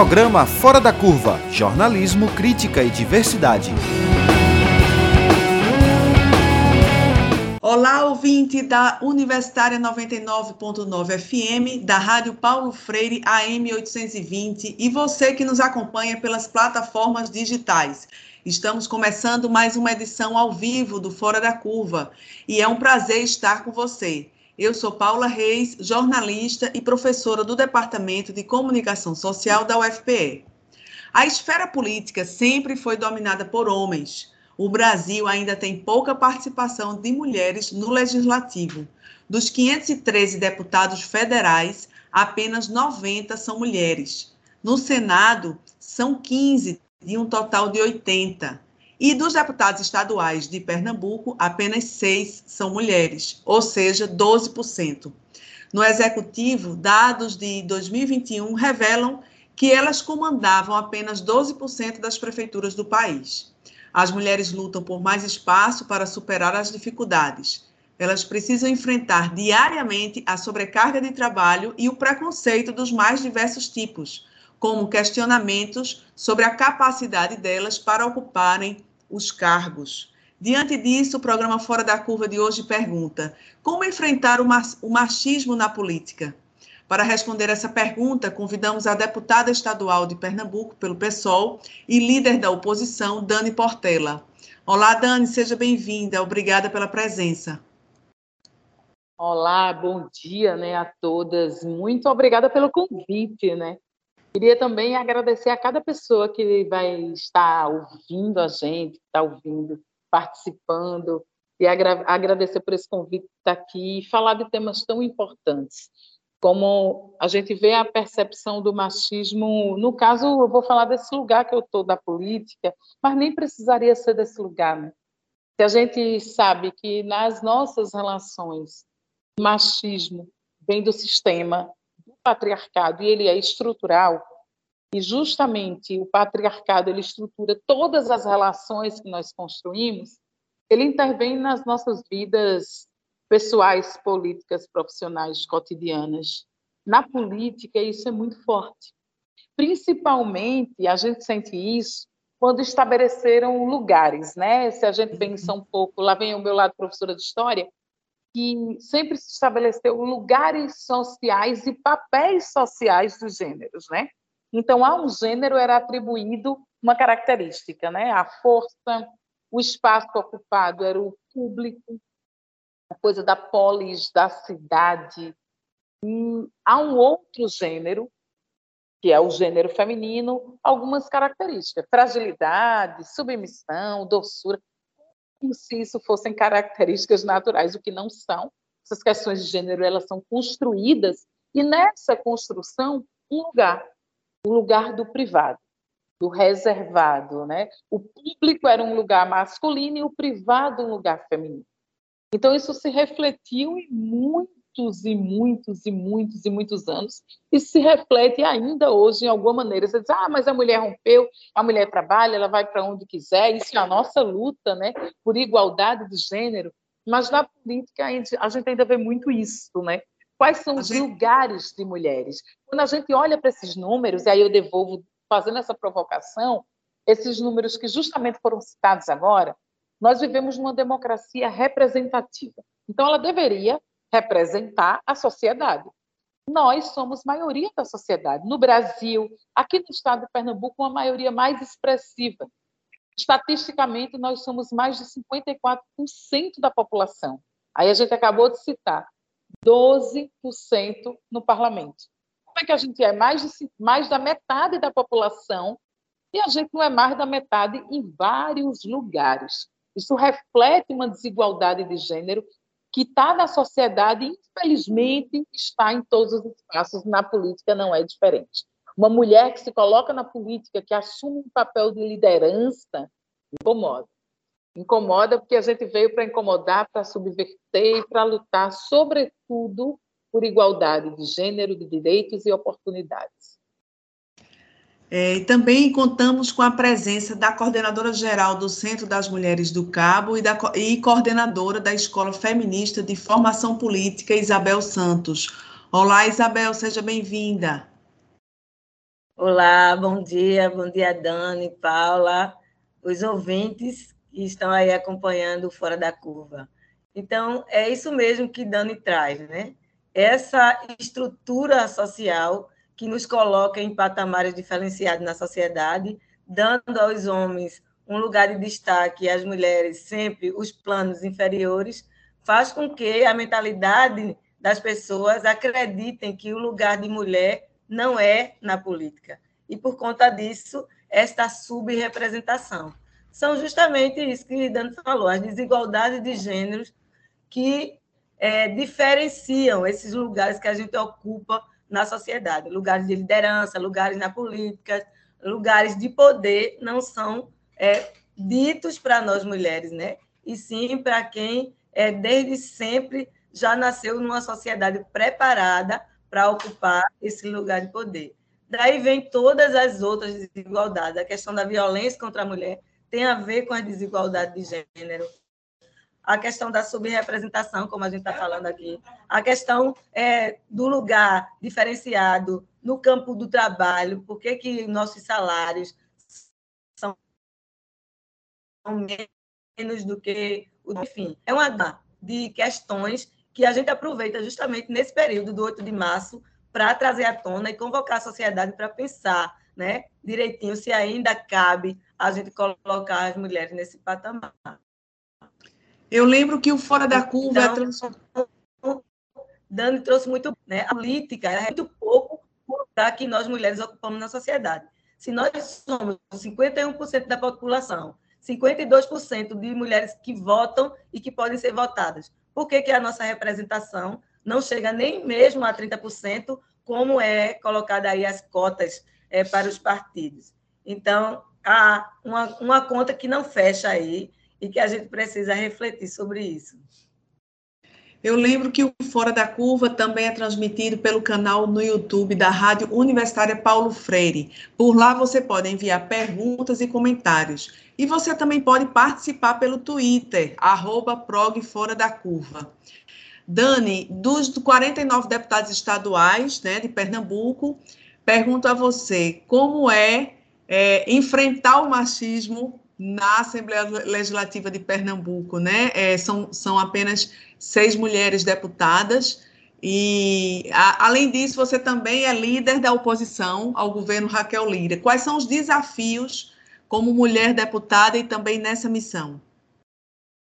Programa Fora da Curva Jornalismo, Crítica e Diversidade. Olá, ouvinte da Universitária 99.9 FM, da Rádio Paulo Freire AM 820 e você que nos acompanha pelas plataformas digitais. Estamos começando mais uma edição ao vivo do Fora da Curva e é um prazer estar com você. Eu sou Paula Reis, jornalista e professora do Departamento de Comunicação Social da UFPE. A esfera política sempre foi dominada por homens. O Brasil ainda tem pouca participação de mulheres no legislativo. Dos 513 deputados federais, apenas 90 são mulheres. No Senado, são 15 de um total de 80. E dos deputados estaduais de Pernambuco, apenas seis são mulheres, ou seja, 12%. No executivo, dados de 2021 revelam que elas comandavam apenas 12% das prefeituras do país. As mulheres lutam por mais espaço para superar as dificuldades. Elas precisam enfrentar diariamente a sobrecarga de trabalho e o preconceito dos mais diversos tipos, como questionamentos sobre a capacidade delas para ocuparem os cargos. Diante disso, o programa Fora da Curva de hoje pergunta: como enfrentar o machismo na política? Para responder essa pergunta, convidamos a deputada estadual de Pernambuco pelo PSOL e líder da oposição, Dani Portela. Olá, Dani, seja bem-vinda. Obrigada pela presença. Olá, bom dia, né, a todas. Muito obrigada pelo convite, né? Queria também agradecer a cada pessoa que vai estar ouvindo a gente, que está ouvindo, participando, e agra agradecer por esse convite de estar aqui e falar de temas tão importantes. Como a gente vê a percepção do machismo, no caso, eu vou falar desse lugar que eu estou da política, mas nem precisaria ser desse lugar. Né? Se a gente sabe que nas nossas relações, machismo vem do sistema, patriarcado e ele é estrutural, e justamente o patriarcado ele estrutura todas as relações que nós construímos, ele intervém nas nossas vidas pessoais, políticas, profissionais, cotidianas. Na política, isso é muito forte. Principalmente, a gente sente isso quando estabeleceram lugares, né? Se a gente pensa um pouco, lá vem o meu lado professora de história, que sempre se estabeleceu lugares sociais e papéis sociais dos gêneros, né? Então, a um gênero era atribuído uma característica, né? A força, o espaço ocupado era o público, a coisa da polis, da cidade. E há um outro gênero, que é o gênero feminino, algumas características: fragilidade, submissão, doçura como se isso fossem características naturais, o que não são. Essas questões de gênero elas são construídas e nessa construção um lugar, o lugar do privado, do reservado, né? O público era um lugar masculino e o privado um lugar feminino. Então isso se refletiu em muito muitos e muitos e muitos e muitos anos e se reflete ainda hoje em alguma maneira. Você diz, ah, mas a mulher rompeu, a mulher trabalha, ela vai para onde quiser, isso é a nossa luta né, por igualdade de gênero, mas na política a gente, a gente ainda vê muito isso, né? Quais são os lugares de mulheres? Quando a gente olha para esses números, e aí eu devolvo fazendo essa provocação, esses números que justamente foram citados agora, nós vivemos numa democracia representativa. Então, ela deveria representar a sociedade. Nós somos maioria da sociedade. No Brasil, aqui no estado de Pernambuco, uma maioria mais expressiva. Estatisticamente, nós somos mais de 54% da população. Aí a gente acabou de citar 12% no parlamento. Como é que a gente é? Mais, de, mais da metade da população e a gente não é mais da metade em vários lugares. Isso reflete uma desigualdade de gênero que está na sociedade infelizmente, está em todos os espaços. Na política não é diferente. Uma mulher que se coloca na política, que assume um papel de liderança, incomoda. Incomoda porque a gente veio para incomodar, para subverter e para lutar, sobretudo, por igualdade de gênero, de direitos e oportunidades. É, e também contamos com a presença da coordenadora geral do Centro das Mulheres do Cabo e, da, e coordenadora da Escola Feminista de Formação Política, Isabel Santos. Olá, Isabel, seja bem-vinda. Olá, bom dia, bom dia, Dani, Paula, os ouvintes que estão aí acompanhando Fora da Curva. Então, é isso mesmo que Dani traz, né? Essa estrutura social que nos coloca em patamares diferenciados na sociedade, dando aos homens um lugar de destaque e às mulheres sempre os planos inferiores, faz com que a mentalidade das pessoas acreditem que o lugar de mulher não é na política. E, por conta disso, esta subrepresentação. São justamente isso que Dani falou, as desigualdades de gêneros que é, diferenciam esses lugares que a gente ocupa na sociedade. Lugares de liderança, lugares na política, lugares de poder não são é, ditos para nós mulheres, né? E sim para quem é, desde sempre já nasceu numa sociedade preparada para ocupar esse lugar de poder. Daí vem todas as outras desigualdades. A questão da violência contra a mulher tem a ver com a desigualdade de gênero. A questão da subrepresentação, como a gente está falando aqui. A questão é, do lugar diferenciado no campo do trabalho. Por que, que nossos salários são menos do que o. Enfim, é uma de questões que a gente aproveita justamente nesse período do 8 de março para trazer à tona e convocar a sociedade para pensar né, direitinho se ainda cabe a gente colocar as mulheres nesse patamar. Eu lembro que o Fora da Curva... É então, Dani trouxe muito... Né, a política é muito pouco para que nós mulheres ocupamos na sociedade. Se nós somos 51% da população, 52% de mulheres que votam e que podem ser votadas, por que, que a nossa representação não chega nem mesmo a 30%, como é colocada aí as cotas é, para os partidos. Então, há uma, uma conta que não fecha aí e que a gente precisa refletir sobre isso. Eu lembro que o Fora da Curva também é transmitido pelo canal no YouTube da Rádio Universitária Paulo Freire. Por lá você pode enviar perguntas e comentários. E você também pode participar pelo Twitter, arroba prog Fora da Curva. Dani, dos 49 deputados estaduais né, de Pernambuco, pergunto a você como é, é enfrentar o machismo na Assembleia Legislativa de Pernambuco, né? É, são, são apenas seis mulheres deputadas. E, a, além disso, você também é líder da oposição ao governo Raquel Lira. Quais são os desafios como mulher deputada e também nessa missão?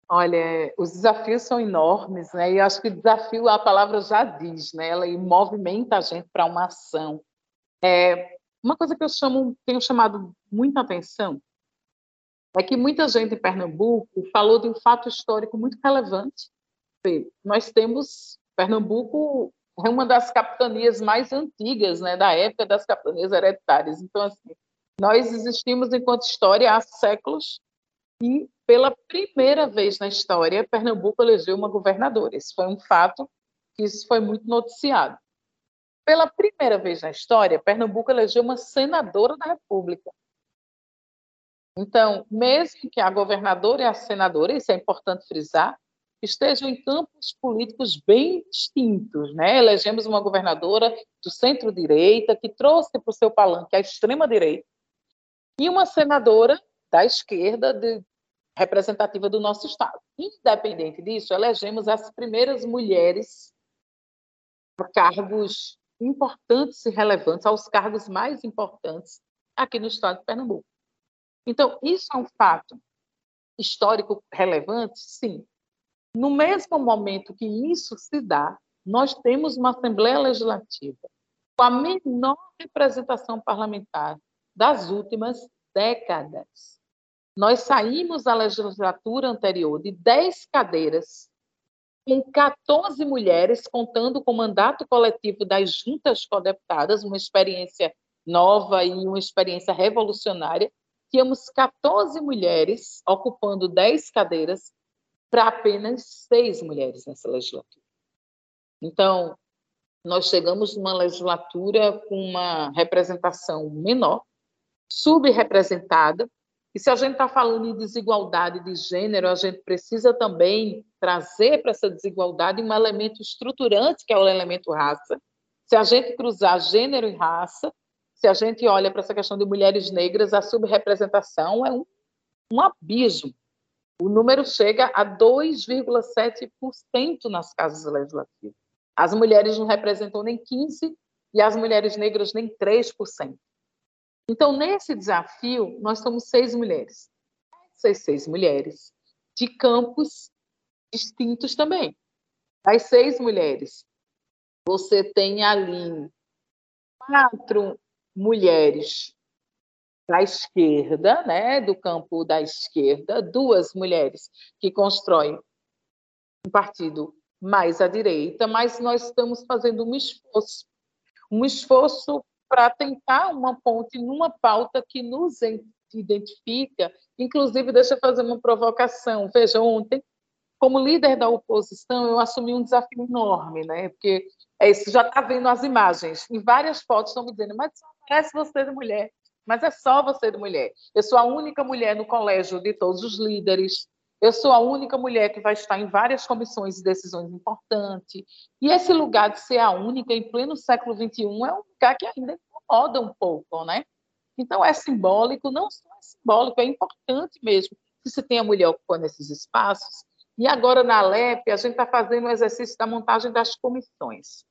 Olha, os desafios são enormes, né? E acho que desafio, a palavra já diz, né? Ela movimenta a gente para uma ação. É, uma coisa que eu chamo, tenho chamado muita atenção é que muita gente em Pernambuco falou de um fato histórico muito relevante. Nós temos Pernambuco é uma das capitanias mais antigas, né, da época das capitanias hereditárias. Então, assim, nós existimos enquanto história há séculos e pela primeira vez na história, Pernambuco elegeu uma governadora. Esse foi um fato que isso foi muito noticiado. Pela primeira vez na história, Pernambuco elegeu uma senadora da República. Então, mesmo que a governadora e a senadora, isso é importante frisar, estejam em campos políticos bem distintos. Né? Elegemos uma governadora do centro-direita, que trouxe para o seu palanque a extrema-direita, e uma senadora da esquerda, de, representativa do nosso Estado. Independente disso, elegemos as primeiras mulheres para cargos importantes e relevantes, aos cargos mais importantes aqui no Estado de Pernambuco. Então, isso é um fato histórico relevante? Sim. No mesmo momento que isso se dá, nós temos uma Assembleia Legislativa com a menor representação parlamentar das últimas décadas. Nós saímos da legislatura anterior de 10 cadeiras, com 14 mulheres, contando com o mandato coletivo das juntas co-deputadas, uma experiência nova e uma experiência revolucionária. Tínhamos 14 mulheres ocupando 10 cadeiras para apenas seis mulheres nessa legislatura. Então, nós chegamos numa legislatura com uma representação menor, subrepresentada, e se a gente está falando em desigualdade de gênero, a gente precisa também trazer para essa desigualdade um elemento estruturante, que é o elemento raça. Se a gente cruzar gênero e raça, se a gente olha para essa questão de mulheres negras, a subrepresentação é um, um abismo. O número chega a 2,7% nas casas legislativas. As mulheres não representam nem 15% e as mulheres negras nem 3%. Então, nesse desafio, nós somos seis mulheres. Seis, seis mulheres de campos distintos também. As seis mulheres, você tem ali quatro mulheres da esquerda, né, do campo da esquerda, duas mulheres que constroem um partido mais à direita, mas nós estamos fazendo um esforço, um esforço para tentar uma ponte numa pauta que nos identifica. Inclusive, deixa eu fazer uma provocação. Veja, ontem, como líder da oposição, eu assumi um desafio enorme, né? Porque é isso, já está vendo as imagens. Em várias fotos estão me dizendo, mas parece você de mulher. Mas é só você de mulher. Eu sou a única mulher no colégio de todos os líderes. Eu sou a única mulher que vai estar em várias comissões de decisões importantes. E esse lugar de ser a única em pleno século XXI é um lugar que ainda incomoda um pouco, né? Então, é simbólico, não só é simbólico, é importante mesmo que se tenha mulher ocupando esses espaços. E agora, na LEP, a gente está fazendo o exercício da montagem das comissões.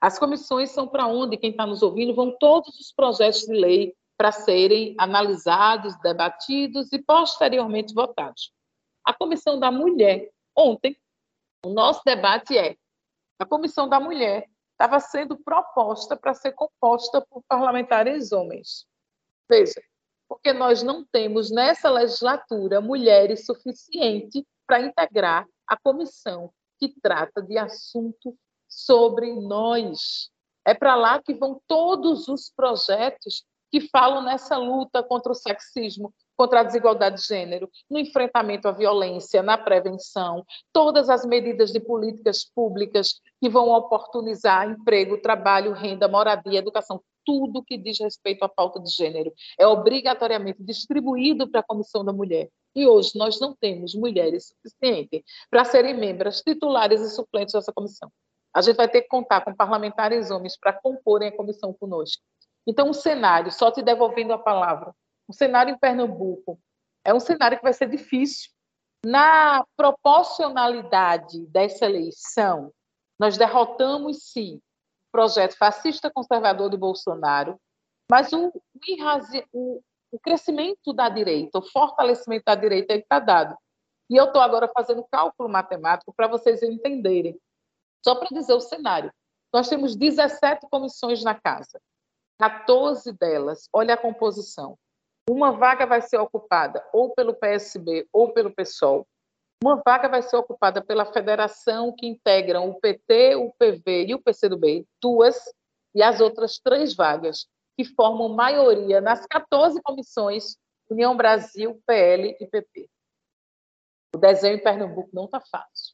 As comissões são para onde, quem está nos ouvindo, vão todos os projetos de lei para serem analisados, debatidos e posteriormente votados. A Comissão da Mulher, ontem, o nosso debate é: a Comissão da Mulher estava sendo proposta para ser composta por parlamentares homens. Veja, porque nós não temos nessa legislatura mulheres suficientes para integrar a comissão que trata de assunto sobre nós. É para lá que vão todos os projetos que falam nessa luta contra o sexismo, contra a desigualdade de gênero, no enfrentamento à violência, na prevenção, todas as medidas de políticas públicas que vão oportunizar emprego, trabalho, renda, moradia, educação, tudo que diz respeito à pauta de gênero é obrigatoriamente distribuído para a Comissão da Mulher. E hoje nós não temos mulheres suficientes para serem membros titulares e suplentes dessa comissão. A gente vai ter que contar com parlamentares homens para comporem a comissão conosco. Então, o cenário, só te devolvendo a palavra, o cenário em Pernambuco é um cenário que vai ser difícil. Na proporcionalidade dessa eleição, nós derrotamos, sim, o projeto fascista conservador de Bolsonaro, mas o, o, o crescimento da direita, o fortalecimento da direita está dado. E eu estou agora fazendo cálculo matemático para vocês entenderem. Só para dizer o cenário. Nós temos 17 comissões na casa. 14 delas, olha a composição. Uma vaga vai ser ocupada ou pelo PSB ou pelo PSOL. Uma vaga vai ser ocupada pela federação que integram o PT, o PV e o PCdoB, duas, e as outras três vagas, que formam maioria nas 14 comissões União Brasil, PL e PP. O desenho em Pernambuco não está fácil.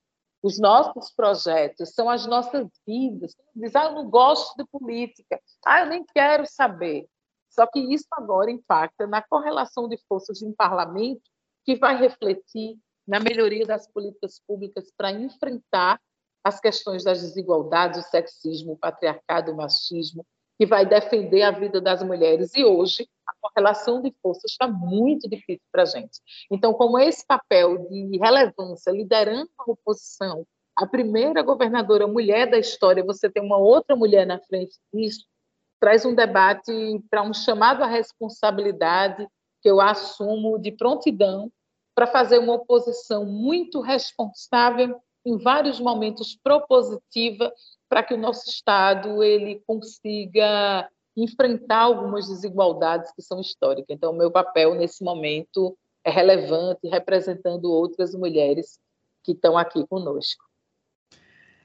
Os nossos projetos são as nossas vidas. Diz, ah, eu não gosto de política. Ah, eu nem quero saber. Só que isso agora impacta na correlação de forças em parlamento, que vai refletir na melhoria das políticas públicas para enfrentar as questões das desigualdades, o sexismo, o patriarcado, o machismo, que vai defender a vida das mulheres. E hoje, a correlação de forças está muito difícil para a gente. Então, como esse papel de relevância, liderando a oposição, a primeira governadora mulher da história, você tem uma outra mulher na frente disso, traz um debate para um chamado à responsabilidade que eu assumo de prontidão para fazer uma oposição muito responsável, em vários momentos propositiva, para que o nosso Estado ele consiga enfrentar algumas desigualdades que são históricas. Então, o meu papel nesse momento é relevante, representando outras mulheres que estão aqui conosco.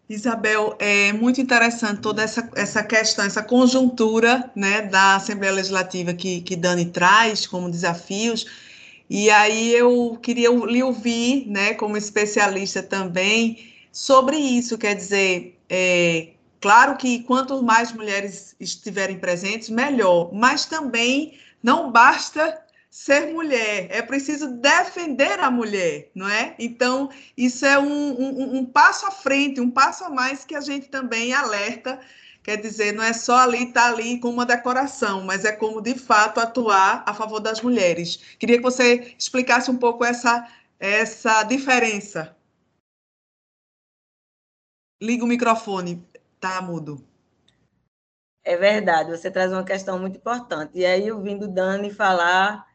Isabel, é muito interessante toda essa, essa questão, essa conjuntura né, da Assembleia Legislativa que, que Dani traz como desafios. E aí eu queria lhe ouvir, né, como especialista também, sobre isso. Quer dizer, é, claro que quanto mais mulheres estiverem presentes, melhor, mas também não basta ser mulher, é preciso defender a mulher, não é? Então, isso é um, um, um, passo à frente, um passo a mais que a gente também alerta Quer dizer, não é só ali estar tá ali com uma decoração, mas é como de fato atuar a favor das mulheres. Queria que você explicasse um pouco essa, essa diferença. Liga o microfone, tá mudo. É verdade, você traz uma questão muito importante. E aí, ouvindo Dani falar,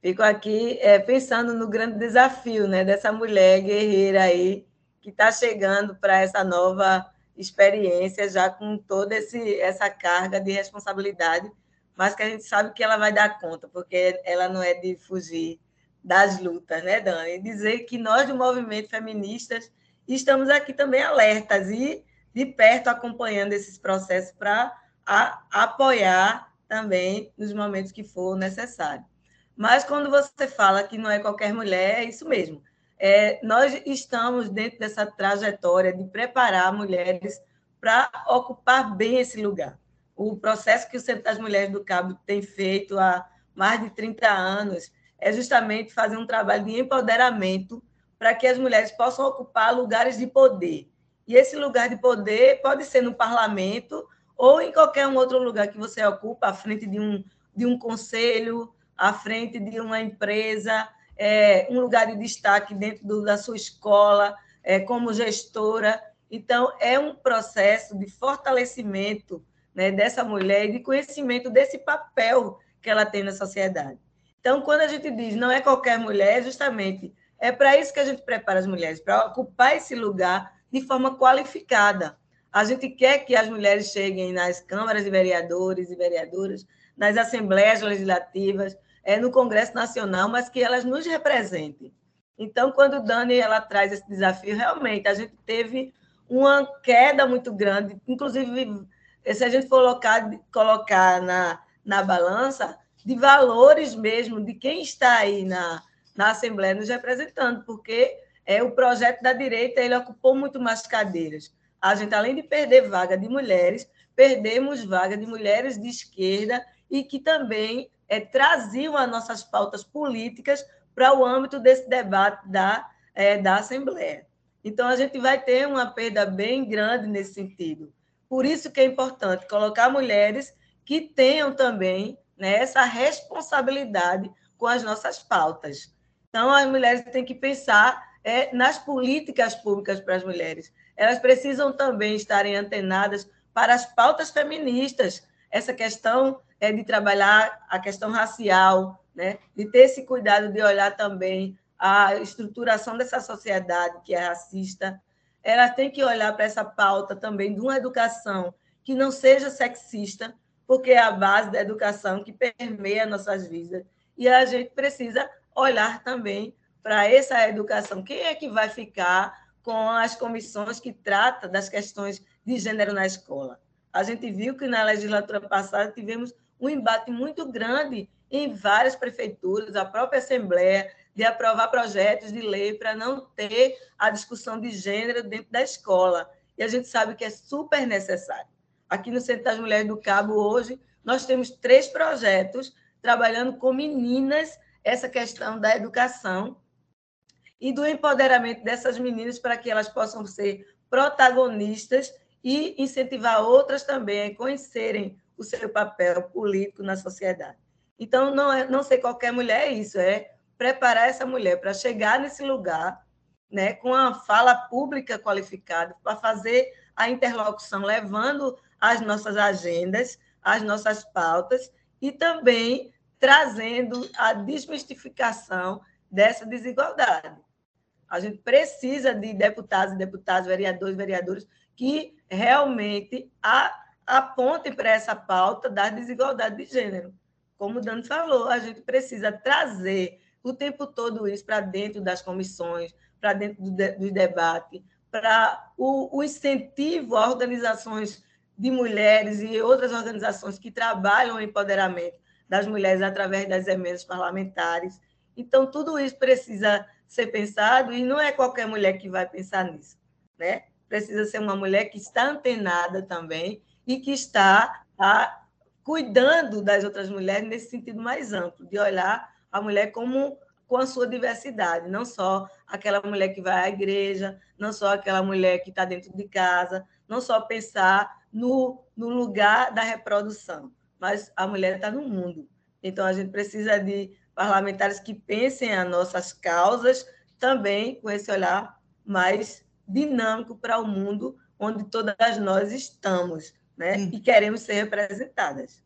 fico aqui é, pensando no grande desafio né, dessa mulher guerreira aí, que está chegando para essa nova experiência, já com toda esse, essa carga de responsabilidade, mas que a gente sabe que ela vai dar conta, porque ela não é de fugir das lutas, né, Dani? E dizer que nós, do movimento feministas, estamos aqui também alertas e de perto acompanhando esses processos para apoiar também nos momentos que for necessário. Mas quando você fala que não é qualquer mulher, é isso mesmo. É, nós estamos dentro dessa trajetória de preparar mulheres para ocupar bem esse lugar. O processo que o Centro das Mulheres do Cabo tem feito há mais de 30 anos é justamente fazer um trabalho de empoderamento para que as mulheres possam ocupar lugares de poder. E esse lugar de poder pode ser no parlamento ou em qualquer um outro lugar que você ocupa, à frente de um, de um conselho, à frente de uma empresa, é, um lugar de destaque dentro do, da sua escola, é, como gestora. Então, é um processo de fortalecimento né, dessa mulher e de conhecimento desse papel que ela tem na sociedade. Então, quando a gente diz não é qualquer mulher, justamente é para isso que a gente prepara as mulheres, para ocupar esse lugar de forma qualificada. A gente quer que as mulheres cheguem nas câmaras de vereadores e vereadoras, nas assembleias legislativas, é, no Congresso Nacional, mas que elas nos representem. Então, quando Dani ela traz esse desafio, realmente a gente teve uma queda muito grande, inclusive se a gente for colocar, colocar na, na balança de valores mesmo de quem está aí na, na Assembleia nos representando, porque é o projeto da direita ele ocupou muito mais cadeiras a gente, além de perder vaga de mulheres, perdemos vaga de mulheres de esquerda e que também é, traziam as nossas pautas políticas para o âmbito desse debate da, é, da Assembleia. Então, a gente vai ter uma perda bem grande nesse sentido. Por isso que é importante colocar mulheres que tenham também né, essa responsabilidade com as nossas pautas. Então, as mulheres têm que pensar é, nas políticas públicas para as mulheres elas precisam também estarem antenadas para as pautas feministas, essa questão é de trabalhar a questão racial, né? de ter esse cuidado de olhar também a estruturação dessa sociedade que é racista. Ela tem que olhar para essa pauta também de uma educação que não seja sexista, porque é a base da educação que permeia nossas vidas. E a gente precisa olhar também para essa educação. Quem é que vai ficar com as comissões que tratam das questões de gênero na escola. A gente viu que na legislatura passada tivemos um embate muito grande em várias prefeituras, a própria Assembleia, de aprovar projetos de lei para não ter a discussão de gênero dentro da escola. E a gente sabe que é super necessário. Aqui no Centro das Mulheres do Cabo, hoje, nós temos três projetos trabalhando com meninas essa questão da educação e do empoderamento dessas meninas para que elas possam ser protagonistas e incentivar outras também a conhecerem o seu papel político na sociedade. Então, não, é, não ser qualquer mulher é isso, é preparar essa mulher para chegar nesse lugar né, com a fala pública qualificada, para fazer a interlocução, levando as nossas agendas, as nossas pautas e também trazendo a desmistificação dessa desigualdade. A gente precisa de deputados e deputadas, vereadores e vereadoras que realmente apontem para essa pauta da desigualdade de gênero. Como o Dani falou, a gente precisa trazer o tempo todo isso para dentro das comissões, para dentro do, de, do debate, para o, o incentivo a organizações de mulheres e outras organizações que trabalham o empoderamento das mulheres através das emendas parlamentares. Então, tudo isso precisa ser pensado e não é qualquer mulher que vai pensar nisso, né? Precisa ser uma mulher que está antenada também e que está a, cuidando das outras mulheres nesse sentido mais amplo, de olhar a mulher como com a sua diversidade, não só aquela mulher que vai à igreja, não só aquela mulher que está dentro de casa, não só pensar no, no lugar da reprodução, mas a mulher está no mundo. Então, a gente precisa de parlamentares que pensem as nossas causas também com esse olhar mais dinâmico para o mundo onde todas nós estamos né? Hum. e queremos ser representadas.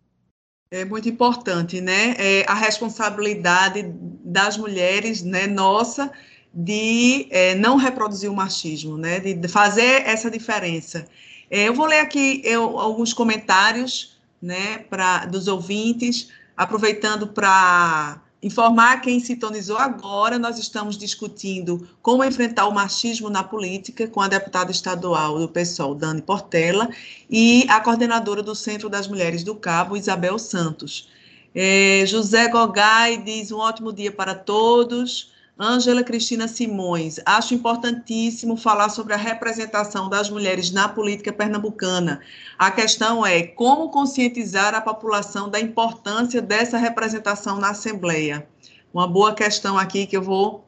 É muito importante, né? É a responsabilidade das mulheres, né, nossa, de é, não reproduzir o machismo, né? De fazer essa diferença. É, eu vou ler aqui eu, alguns comentários, né, para dos ouvintes, aproveitando para Informar quem sintonizou agora, nós estamos discutindo como enfrentar o machismo na política com a deputada estadual do PSOL, Dani Portela, e a coordenadora do Centro das Mulheres do Cabo, Isabel Santos. É, José Gogai diz um ótimo dia para todos. Ângela Cristina Simões, acho importantíssimo falar sobre a representação das mulheres na política pernambucana. A questão é como conscientizar a população da importância dessa representação na Assembleia. Uma boa questão aqui que eu vou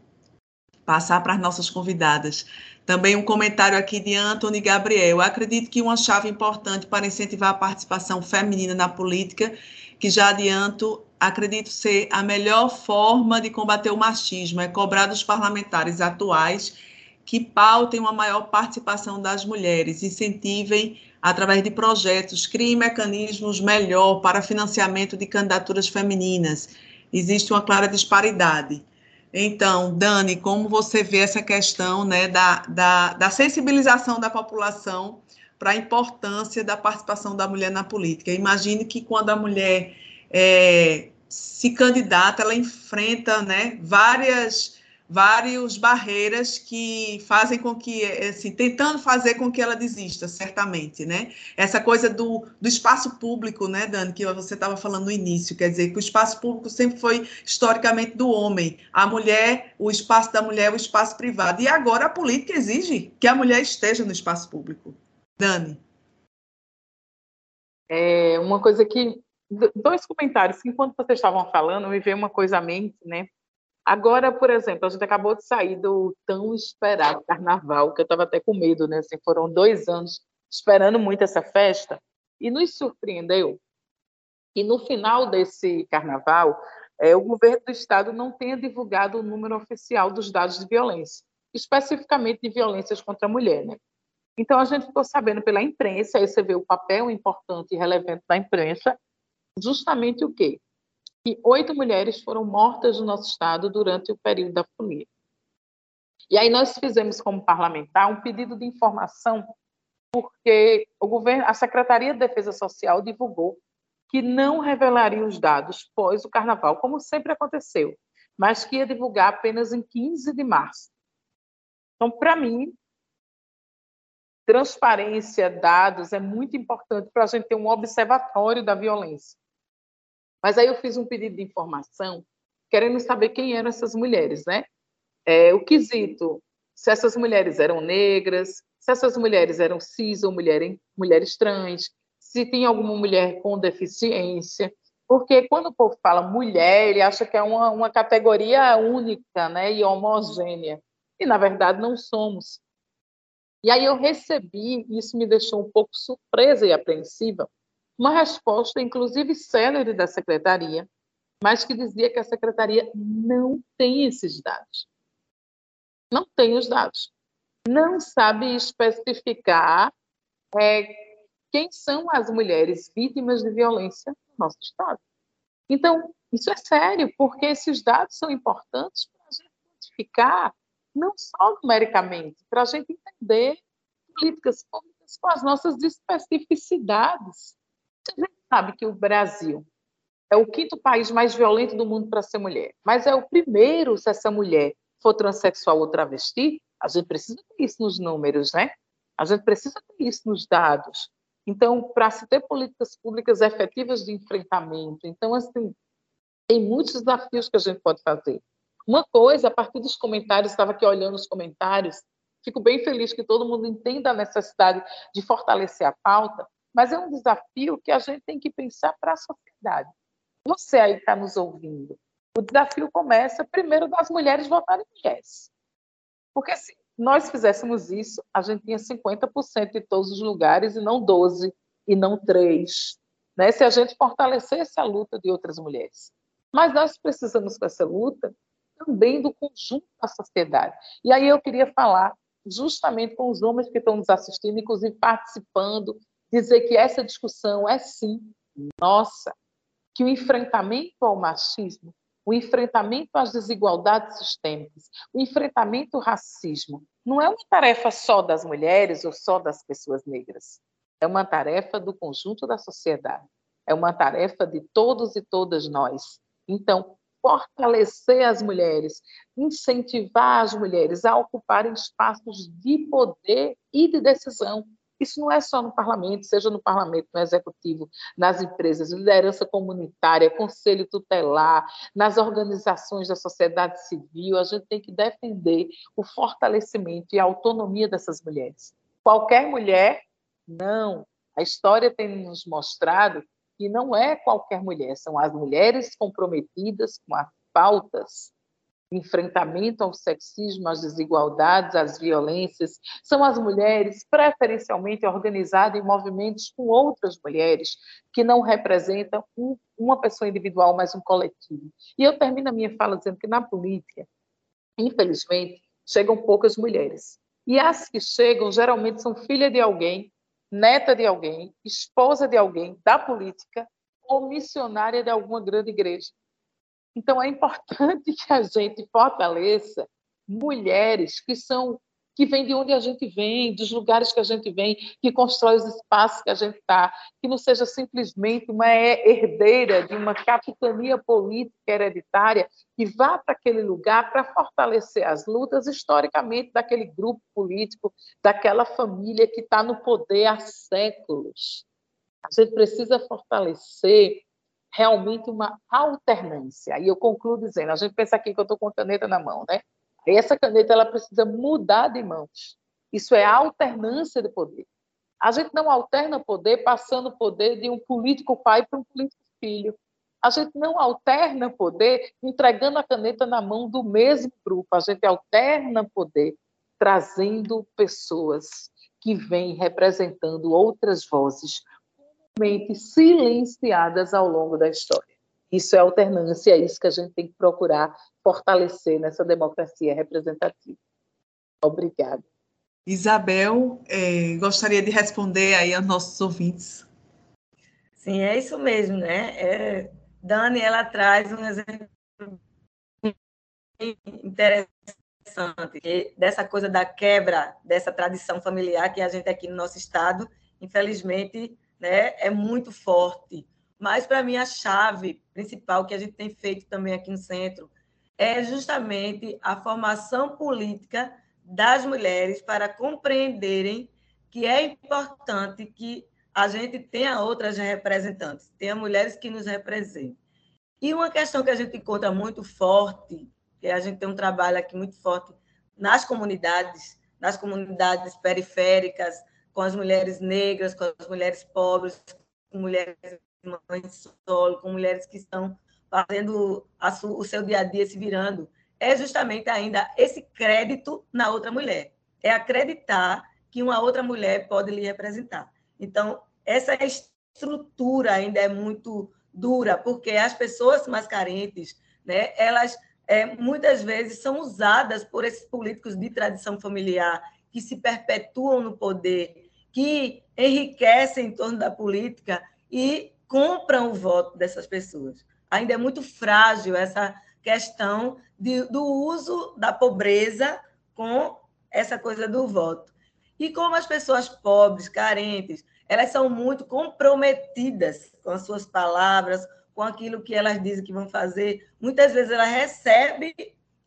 passar para as nossas convidadas. Também um comentário aqui de Antony Gabriel. Acredito que uma chave importante para incentivar a participação feminina na política, que já adianto, acredito ser a melhor forma de combater o machismo, é cobrar dos parlamentares atuais que pautem uma maior participação das mulheres, incentivem através de projetos, criem mecanismos melhor para financiamento de candidaturas femininas. Existe uma clara disparidade. Então, Dani, como você vê essa questão né, da, da, da sensibilização da população para a importância da participação da mulher na política? Imagine que quando a mulher é, se candidata, ela enfrenta né, várias várias barreiras que fazem com que, assim, tentando fazer com que ela desista, certamente, né? Essa coisa do, do espaço público, né, Dani, que você estava falando no início, quer dizer, que o espaço público sempre foi historicamente do homem, a mulher, o espaço da mulher o espaço privado, e agora a política exige que a mulher esteja no espaço público. Dani. É uma coisa que dois comentários enquanto vocês estavam falando me veio uma coisa à mente, né? Agora, por exemplo, a gente acabou de sair do tão esperado carnaval, que eu estava até com medo, né? Assim, foram dois anos esperando muito essa festa, e nos surpreendeu que no final desse carnaval, é, o governo do estado não tenha divulgado o número oficial dos dados de violência, especificamente de violências contra a mulher, né? Então, a gente ficou sabendo pela imprensa, aí você vê o papel importante e relevante da imprensa, justamente o quê? Que oito mulheres foram mortas no nosso estado durante o período da folia. E aí nós fizemos como parlamentar um pedido de informação porque o governo, a Secretaria de Defesa Social divulgou que não revelaria os dados pós o carnaval, como sempre aconteceu, mas que ia divulgar apenas em 15 de março. Então, para mim, transparência, dados é muito importante para a gente ter um observatório da violência. Mas aí eu fiz um pedido de informação, querendo saber quem eram essas mulheres, né? É, o quesito, se essas mulheres eram negras, se essas mulheres eram cis ou mulher, mulheres trans, se tem alguma mulher com deficiência, porque quando o povo fala mulher, ele acha que é uma, uma categoria única né, e homogênea, e na verdade não somos. E aí eu recebi, isso me deixou um pouco surpresa e apreensiva, uma resposta, inclusive célere da secretaria, mas que dizia que a secretaria não tem esses dados. Não tem os dados. Não sabe especificar é, quem são as mulheres vítimas de violência no nosso Estado. Então, isso é sério, porque esses dados são importantes para a gente identificar, não só numericamente, para a gente entender políticas públicas com as nossas especificidades. A gente sabe que o Brasil é o quinto país mais violento do mundo para ser mulher, mas é o primeiro se essa mulher for transexual ou travesti, a gente precisa ter isso nos números, né? A gente precisa ter isso nos dados. Então, para se ter políticas públicas efetivas de enfrentamento, então, assim, tem muitos desafios que a gente pode fazer. Uma coisa, a partir dos comentários, estava aqui olhando os comentários, fico bem feliz que todo mundo entenda a necessidade de fortalecer a pauta, mas é um desafio que a gente tem que pensar para a sociedade. Você aí está nos ouvindo. O desafio começa primeiro das mulheres votarem yes. Porque se nós fizéssemos isso, a gente tinha 50% de todos os lugares e não 12%, e não três, né? se a gente fortalecesse a luta de outras mulheres. Mas nós precisamos dessa luta também do conjunto da sociedade. E aí eu queria falar justamente com os homens que estão nos assistindo, inclusive participando, dizer que essa discussão é sim nossa, que o enfrentamento ao machismo, o enfrentamento às desigualdades sistêmicas, o enfrentamento ao racismo, não é uma tarefa só das mulheres ou só das pessoas negras. É uma tarefa do conjunto da sociedade. É uma tarefa de todos e todas nós. Então, fortalecer as mulheres, incentivar as mulheres a ocuparem espaços de poder e de decisão. Isso não é só no parlamento, seja no parlamento, no executivo, nas empresas, liderança comunitária, conselho tutelar, nas organizações da sociedade civil. A gente tem que defender o fortalecimento e a autonomia dessas mulheres. Qualquer mulher, não. A história tem nos mostrado que não é qualquer mulher, são as mulheres comprometidas com as pautas enfrentamento ao sexismo, às desigualdades, às violências, são as mulheres preferencialmente organizadas em movimentos com outras mulheres que não representam um, uma pessoa individual, mas um coletivo. E eu termino a minha fala dizendo que na política, infelizmente, chegam poucas mulheres. E as que chegam geralmente são filha de alguém neta de alguém, esposa de alguém da política ou missionária de alguma grande igreja. Então é importante que a gente fortaleça mulheres que são que vem de onde a gente vem, dos lugares que a gente vem, que constrói os espaços que a gente está, que não seja simplesmente uma herdeira de uma capitania política hereditária que vá para aquele lugar para fortalecer as lutas historicamente daquele grupo político, daquela família que está no poder há séculos. A gente precisa fortalecer realmente uma alternância. E eu concluo dizendo, a gente pensa aqui que eu estou com a caneta na mão, né? E essa caneta ela precisa mudar de mãos. Isso é alternância de poder. A gente não alterna poder passando o poder de um político pai para um político filho. A gente não alterna poder entregando a caneta na mão do mesmo grupo. A gente alterna poder trazendo pessoas que vêm representando outras vozes, silenciadas ao longo da história. Isso é alternância, é isso que a gente tem que procurar fortalecer nessa democracia representativa. Obrigada. Isabel, é, gostaria de responder aí aos nossos ouvintes. Sim, é isso mesmo, né? É, Dani, ela traz um exemplo interessante dessa coisa da quebra dessa tradição familiar que a gente aqui no nosso estado, infelizmente, né, é muito forte. Mas, para mim, a chave principal que a gente tem feito também aqui no centro é justamente a formação política das mulheres para compreenderem que é importante que a gente tenha outras representantes, tenha mulheres que nos representem. E uma questão que a gente encontra muito forte, que a gente tem um trabalho aqui muito forte nas comunidades, nas comunidades periféricas, com as mulheres negras, com as mulheres pobres, com mulheres mães solo, com mulheres que estão fazendo o seu dia a dia se virando, é justamente ainda esse crédito na outra mulher. É acreditar que uma outra mulher pode lhe representar. Então, essa estrutura ainda é muito dura, porque as pessoas mais carentes, né, elas é, muitas vezes são usadas por esses políticos de tradição familiar que se perpetuam no poder, que enriquecem em torno da política e compram o voto dessas pessoas. Ainda é muito frágil essa questão de, do uso da pobreza com essa coisa do voto. E como as pessoas pobres, carentes, elas são muito comprometidas com as suas palavras, com aquilo que elas dizem que vão fazer. Muitas vezes ela recebe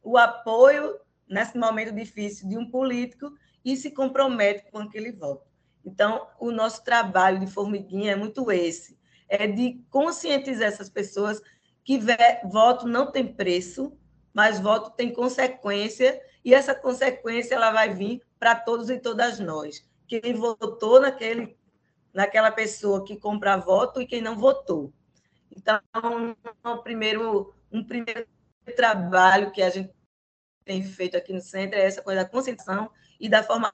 o apoio nesse momento difícil de um político e se compromete com aquele voto. Então, o nosso trabalho de formiguinha é muito esse, é de conscientizar essas pessoas que voto não tem preço, mas voto tem consequência, e essa consequência ela vai vir para todos e todas nós. Quem votou naquele, naquela pessoa que compra voto e quem não votou. Então, um primeiro, um primeiro trabalho que a gente tem feito aqui no centro é essa coisa da conscientização e da formação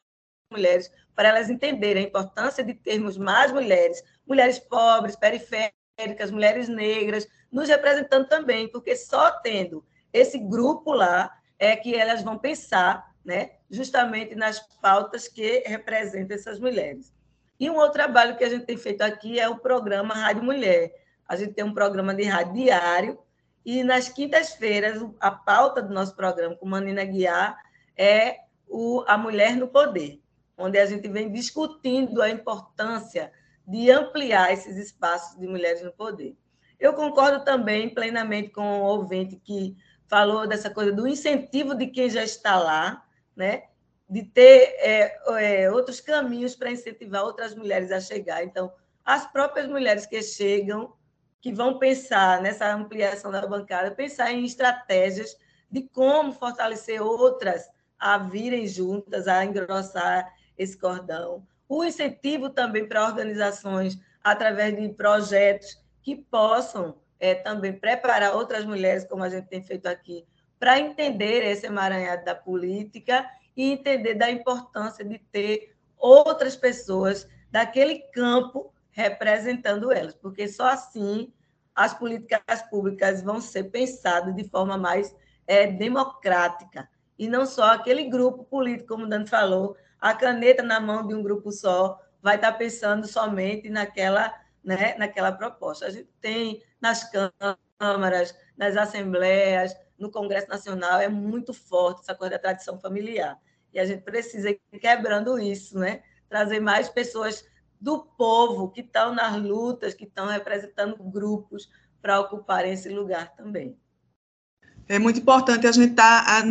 mulheres, para elas entenderem a importância de termos mais mulheres, mulheres pobres, periféricas, mulheres negras, nos representando também, porque só tendo esse grupo lá é que elas vão pensar né, justamente nas pautas que representam essas mulheres. E um outro trabalho que a gente tem feito aqui é o programa Rádio Mulher. A gente tem um programa de rádio diário, e nas quintas-feiras, a pauta do nosso programa com Manina Guiar é o A Mulher no Poder, onde a gente vem discutindo a importância de ampliar esses espaços de mulheres no poder. Eu concordo também plenamente com o ouvinte que falou dessa coisa do incentivo de quem já está lá, né? de ter é, é, outros caminhos para incentivar outras mulheres a chegar. Então, as próprias mulheres que chegam, que vão pensar nessa ampliação da bancada, pensar em estratégias de como fortalecer outras a virem juntas, a engrossar esse cordão. O incentivo também para organizações através de projetos que possam é, também preparar outras mulheres, como a gente tem feito aqui, para entender esse emaranhado da política e entender da importância de ter outras pessoas daquele campo representando elas, porque só assim as políticas públicas vão ser pensadas de forma mais é, democrática e não só aquele grupo político, como o Dani falou, a caneta na mão de um grupo só vai estar pensando somente naquela, né, naquela proposta. A gente tem nas câmaras, nas assembleias, no Congresso Nacional, é muito forte essa coisa da tradição familiar. E a gente precisa ir quebrando isso, né? trazer mais pessoas do povo que estão nas lutas, que estão representando grupos para ocuparem esse lugar também. É muito importante a gente estar tá,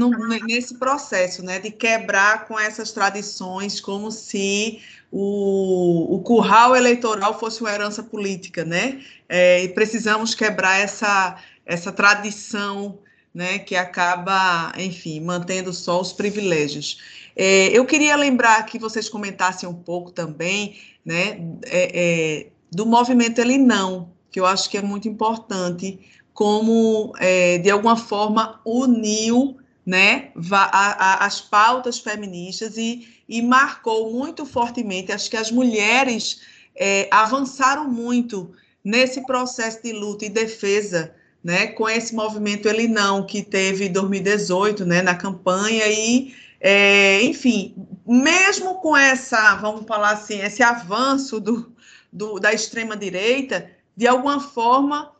nesse processo, né, de quebrar com essas tradições, como se o, o curral eleitoral fosse uma herança política, né? É, e precisamos quebrar essa, essa tradição, né, que acaba, enfim, mantendo só os privilégios. É, eu queria lembrar que vocês comentassem um pouco também, né, é, é do movimento Ele Não, que eu acho que é muito importante como, é, de alguma forma, uniu né, a, a, as pautas feministas e, e marcou muito fortemente. Acho que as mulheres é, avançaram muito nesse processo de luta e defesa, né, com esse movimento Ele Não, que teve em 2018, né, na campanha, e, é, enfim, mesmo com essa, vamos falar assim, esse avanço do, do da extrema-direita, de alguma forma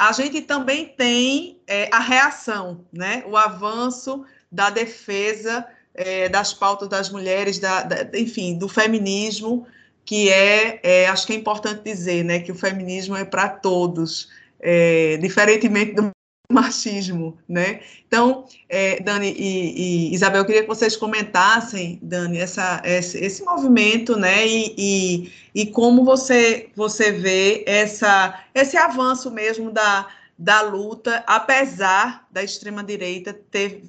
a gente também tem é, a reação, né? o avanço da defesa é, das pautas das mulheres, da, da, enfim, do feminismo, que é, é, acho que é importante dizer, né, que o feminismo é para todos, é, diferentemente do machismo, né? Então, é, Dani e, e, Isabel, eu queria que vocês comentassem, Dani, essa, esse, esse movimento, né? E, e, e, como você, você vê essa, esse avanço mesmo da, da luta, apesar da extrema-direita ter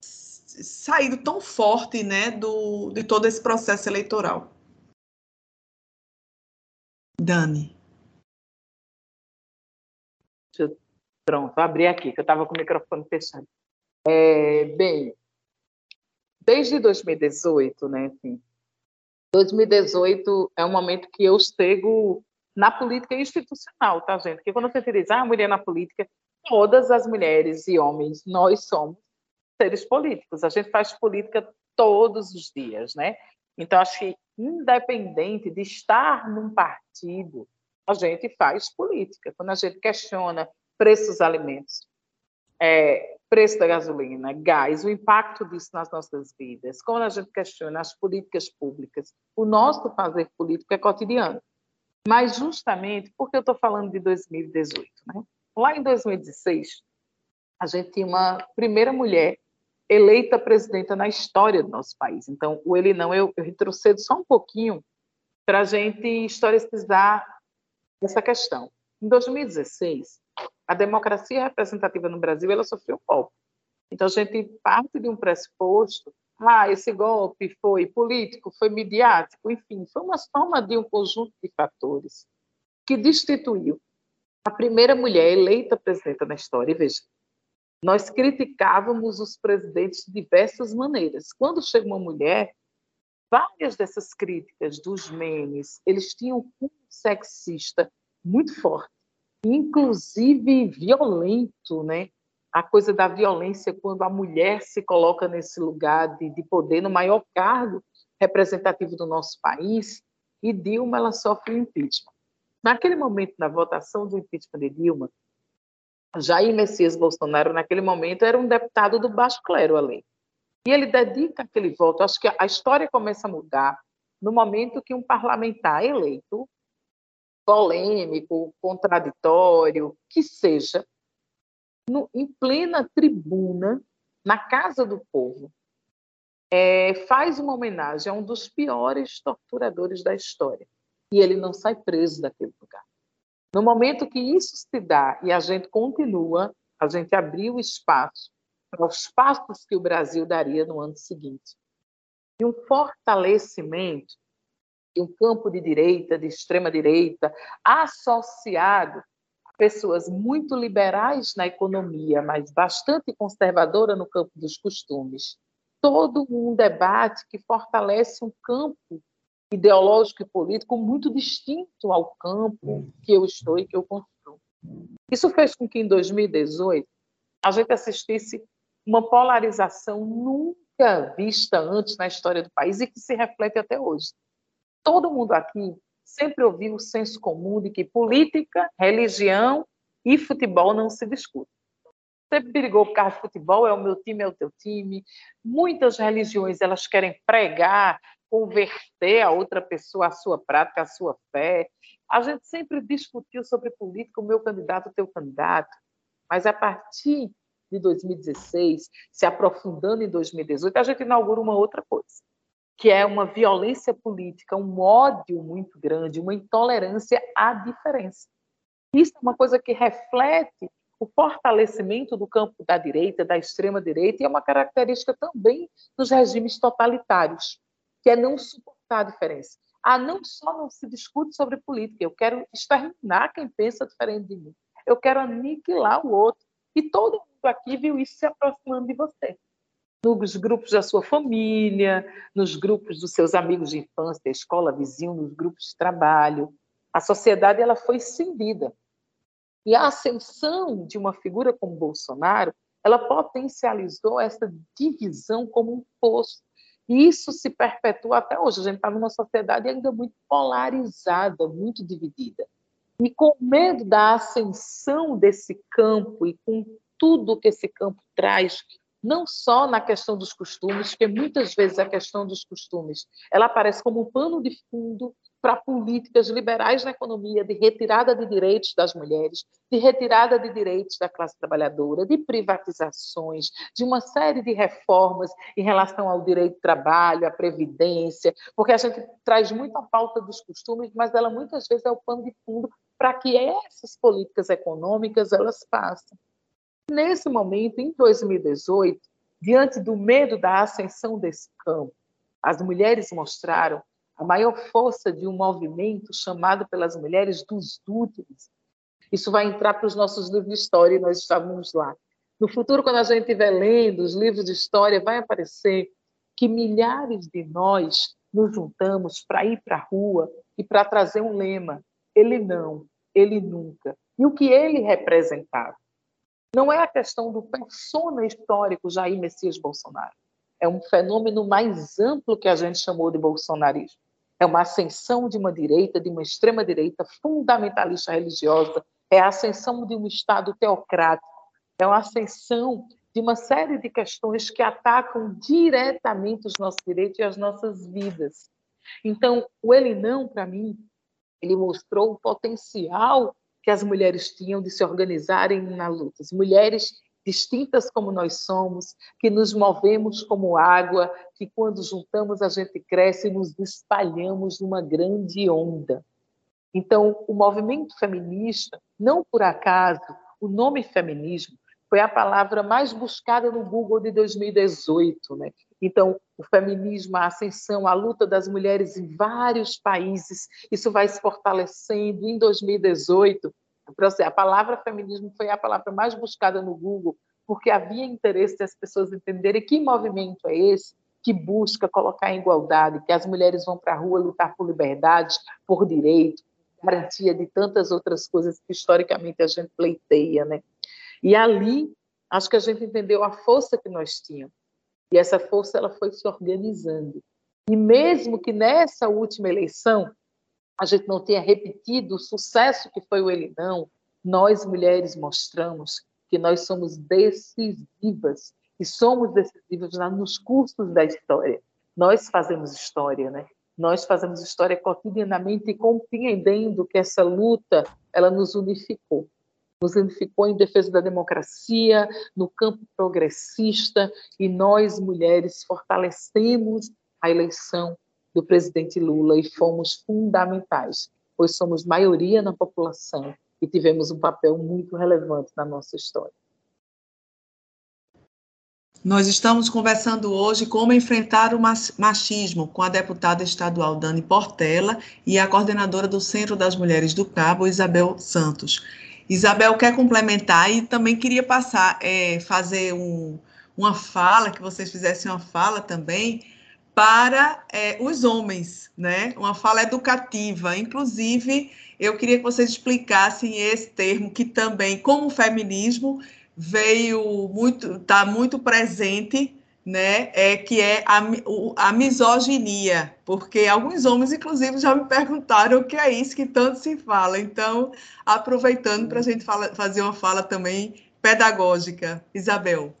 saído tão forte, né, do, de todo esse processo eleitoral. Dani. Pronto, abri aqui, que eu estava com o microfone fechado. É, bem, desde 2018, né, assim, 2018 é um momento que eu chego na política institucional, tá, gente? Porque quando você diz, ah, mulher na política, todas as mulheres e homens, nós somos seres políticos. A gente faz política todos os dias, né? Então, acho que, independente de estar num partido, a gente faz política. Quando a gente questiona preço dos alimentos, é, preço da gasolina, gás, o impacto disso nas nossas vidas, quando a gente questiona as políticas públicas, o nosso fazer político é cotidiano. Mas justamente porque eu estou falando de 2018, né? Lá em 2016, a gente tinha uma primeira mulher eleita presidenta na história do nosso país. Então, o ele não, eu, eu retrocedo só um pouquinho para a gente historicizar essa questão. Em 2016, a democracia representativa no Brasil ela sofreu um golpe. Então a gente parte de um pressuposto, ah, esse golpe foi político, foi midiático, enfim, foi uma soma de um conjunto de fatores que destituiu a primeira mulher eleita presidenta na história. E veja, nós criticávamos os presidentes de diversas maneiras. Quando chega uma mulher, várias dessas críticas dos memes, eles tinham um sexista muito forte, inclusive violento, né? A coisa da violência quando a mulher se coloca nesse lugar de, de poder, no maior cargo representativo do nosso país, e Dilma ela sofre impeachment. Naquele momento da votação do impeachment de Dilma, Jair Messias Bolsonaro, naquele momento, era um deputado do baixo clero ali. E ele dedica aquele voto. Acho que a história começa a mudar no momento que um parlamentar eleito, polêmico, contraditório, que seja, no, em plena tribuna, na casa do povo, é, faz uma homenagem a um dos piores torturadores da história. E ele não sai preso daquele lugar. No momento que isso se dá e a gente continua, a gente abriu espaço para os passos que o Brasil daria no ano seguinte. E um fortalecimento de um campo de direita, de extrema direita, associado a pessoas muito liberais na economia, mas bastante conservadora no campo dos costumes. Todo um debate que fortalece um campo ideológico e político muito distinto ao campo que eu estou e que eu construo. Isso fez com que, em 2018, a gente assistisse uma polarização nunca vista antes na história do país e que se reflete até hoje. Todo mundo aqui sempre ouviu o senso comum de que política, religião e futebol não se discutem. Sempre brigou por causa de futebol, é o meu time, é o teu time. Muitas religiões elas querem pregar converter a outra pessoa à sua prática, à sua fé. A gente sempre discutiu sobre política, o meu candidato, o teu candidato, mas a partir de 2016, se aprofundando em 2018, a gente inaugura uma outra coisa, que é uma violência política, um ódio muito grande, uma intolerância à diferença. Isso é uma coisa que reflete o fortalecimento do campo da direita, da extrema direita, e é uma característica também dos regimes totalitários que é não suportar a diferença. Ah, não só não se discute sobre política, eu quero exterminar quem pensa diferente de mim. Eu quero aniquilar o outro. E todo mundo aqui viu isso se aproximando de você. Nos grupos da sua família, nos grupos dos seus amigos de infância, escola, vizinho, nos grupos de trabalho. A sociedade ela foi cindida. E a ascensão de uma figura como Bolsonaro, ela potencializou essa divisão como um poço isso se perpetua até hoje. A gente está numa sociedade ainda muito polarizada, muito dividida. E com medo da ascensão desse campo e com tudo que esse campo traz, não só na questão dos costumes, porque muitas vezes a questão dos costumes ela aparece como um pano de fundo para políticas liberais na economia, de retirada de direitos das mulheres, de retirada de direitos da classe trabalhadora, de privatizações, de uma série de reformas em relação ao direito do trabalho, à previdência, porque a gente traz muita pauta dos costumes, mas ela muitas vezes é o pano de fundo para que essas políticas econômicas elas passem. Nesse momento, em 2018, diante do medo da ascensão desse campo, as mulheres mostraram a maior força de um movimento chamado pelas mulheres dos úteis. Isso vai entrar para os nossos livros de história e nós estávamos lá. No futuro, quando a gente estiver lendo os livros de história, vai aparecer que milhares de nós nos juntamos para ir para a rua e para trazer um lema: ele não, ele nunca. E o que ele representava? Não é a questão do persona histórico Jair Messias Bolsonaro. É um fenômeno mais amplo que a gente chamou de bolsonarismo é uma ascensão de uma direita, de uma extrema-direita fundamentalista religiosa, é a ascensão de um Estado teocrático, é uma ascensão de uma série de questões que atacam diretamente os nossos direitos e as nossas vidas. Então, o Ele Não, para mim, ele mostrou o potencial que as mulheres tinham de se organizarem na luta. As mulheres distintas como nós somos, que nos movemos como água, que quando juntamos a gente cresce e nos espalhamos numa grande onda. Então, o movimento feminista, não por acaso, o nome feminismo foi a palavra mais buscada no Google de 2018, né? Então, o feminismo, a ascensão, a luta das mulheres em vários países, isso vai se fortalecendo. Em 2018, a palavra feminismo foi a palavra mais buscada no Google, porque havia interesse das pessoas entenderem que movimento é esse que busca colocar em igualdade, que as mulheres vão para a rua lutar por liberdade, por direito, garantia de tantas outras coisas que historicamente a gente pleiteia, né? E ali, acho que a gente entendeu a força que nós tínhamos. E essa força ela foi se organizando. E mesmo que nessa última eleição a gente não tenha repetido o sucesso que foi o Ele Não, nós mulheres mostramos que nós somos decisivas e somos decisivas nos cursos da história. Nós fazemos história, né? Nós fazemos história cotidianamente compreendendo que essa luta ela nos unificou. Nos unificou em defesa da democracia, no campo progressista, e nós, mulheres, fortalecemos a eleição do presidente Lula e fomos fundamentais, pois somos maioria na população e tivemos um papel muito relevante na nossa história. Nós estamos conversando hoje como enfrentar o machismo com a deputada estadual Dani Portela e a coordenadora do Centro das Mulheres do Cabo, Isabel Santos. Isabel quer complementar e também queria passar, é, fazer um, uma fala, que vocês fizessem uma fala também para é, os homens, né? Uma fala educativa. Inclusive, eu queria que vocês explicassem esse termo que também, como o feminismo, veio muito, está muito presente, né? É que é a, a misoginia, porque alguns homens, inclusive, já me perguntaram o que é isso que tanto se fala. Então, aproveitando para a gente fala, fazer uma fala também pedagógica, Isabel.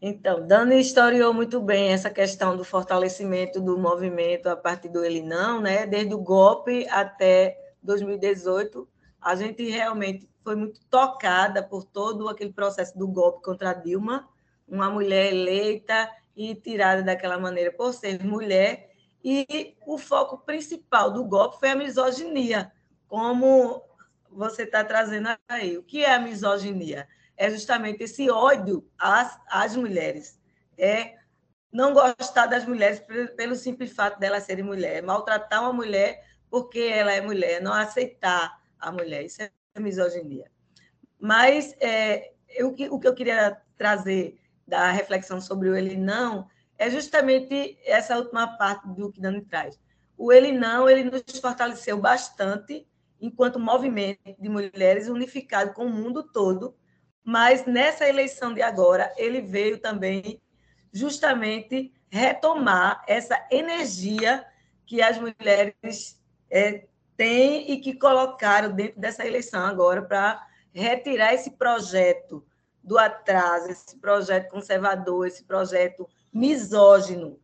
Então, Dani historiou muito bem essa questão do fortalecimento do movimento a partir do Ele Não, né? Desde o golpe até 2018, a gente realmente foi muito tocada por todo aquele processo do golpe contra Dilma, uma mulher eleita e tirada daquela maneira por ser mulher, e o foco principal do golpe foi a misoginia, como você está trazendo aí. O que é a misoginia? é justamente esse ódio às, às mulheres. É não gostar das mulheres pelo simples fato delas serem mulheres, maltratar uma mulher porque ela é mulher, não aceitar a mulher. Isso é misoginia. Mas é, eu, o que eu queria trazer da reflexão sobre o ele não é justamente essa última parte do que Dani traz. O ele não, ele nos fortaleceu bastante enquanto movimento de mulheres unificado com o mundo todo, mas nessa eleição de agora, ele veio também justamente retomar essa energia que as mulheres é, têm e que colocaram dentro dessa eleição agora para retirar esse projeto do atraso, esse projeto conservador, esse projeto misógino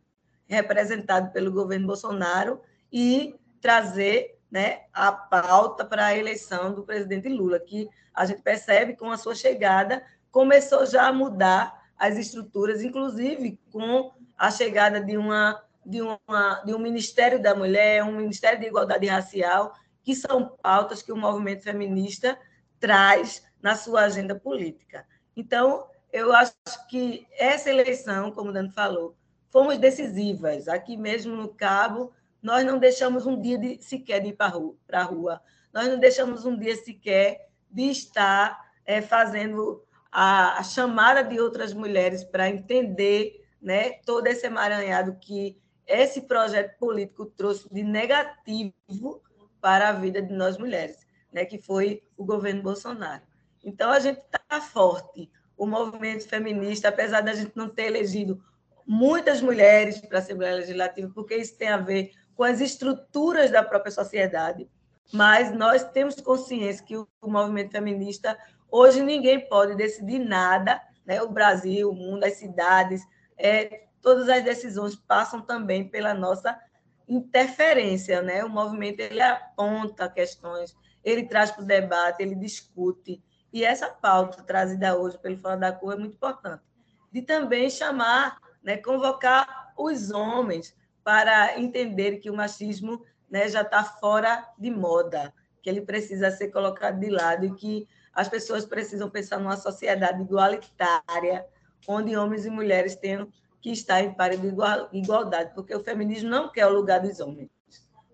representado pelo governo Bolsonaro e trazer né, a pauta para a eleição do presidente Lula, que a gente percebe com a sua chegada começou já a mudar as estruturas, inclusive com a chegada de, uma, de, uma, de um Ministério da Mulher, um Ministério de Igualdade Racial, que são pautas que o movimento feminista traz na sua agenda política. Então, eu acho que essa eleição, como o Dani falou, fomos decisivas. Aqui mesmo no Cabo, nós não deixamos um dia de, sequer de ir para a rua, nós não deixamos um dia sequer de estar é, fazendo a, a, chamada de outras mulheres para entender né, todo esse emaranhado que esse projeto político trouxe de negativo para a vida de nós mulheres, né, que foi o governo Bolsonaro. Então, a gente está forte. O movimento feminista, apesar da gente não ter elegido muitas mulheres para a Assembleia Legislativa, porque isso tem a ver com as estruturas da própria sociedade, mas nós temos consciência que o movimento feminista, hoje ninguém pode decidir nada, né? o Brasil, o mundo, as cidades, é, todas as decisões passam também pela nossa interferência. Né? O movimento ele aponta questões, ele traz para o debate, ele discute. E essa pauta trazida hoje pelo Fora da Cor é muito importante. De também chamar, né, convocar os homens para entender que o machismo né, já está fora de moda, que ele precisa ser colocado de lado e que as pessoas precisam pensar numa sociedade igualitária, onde homens e mulheres tenham que estar em par de igualdade, porque o feminismo não quer o lugar dos homens,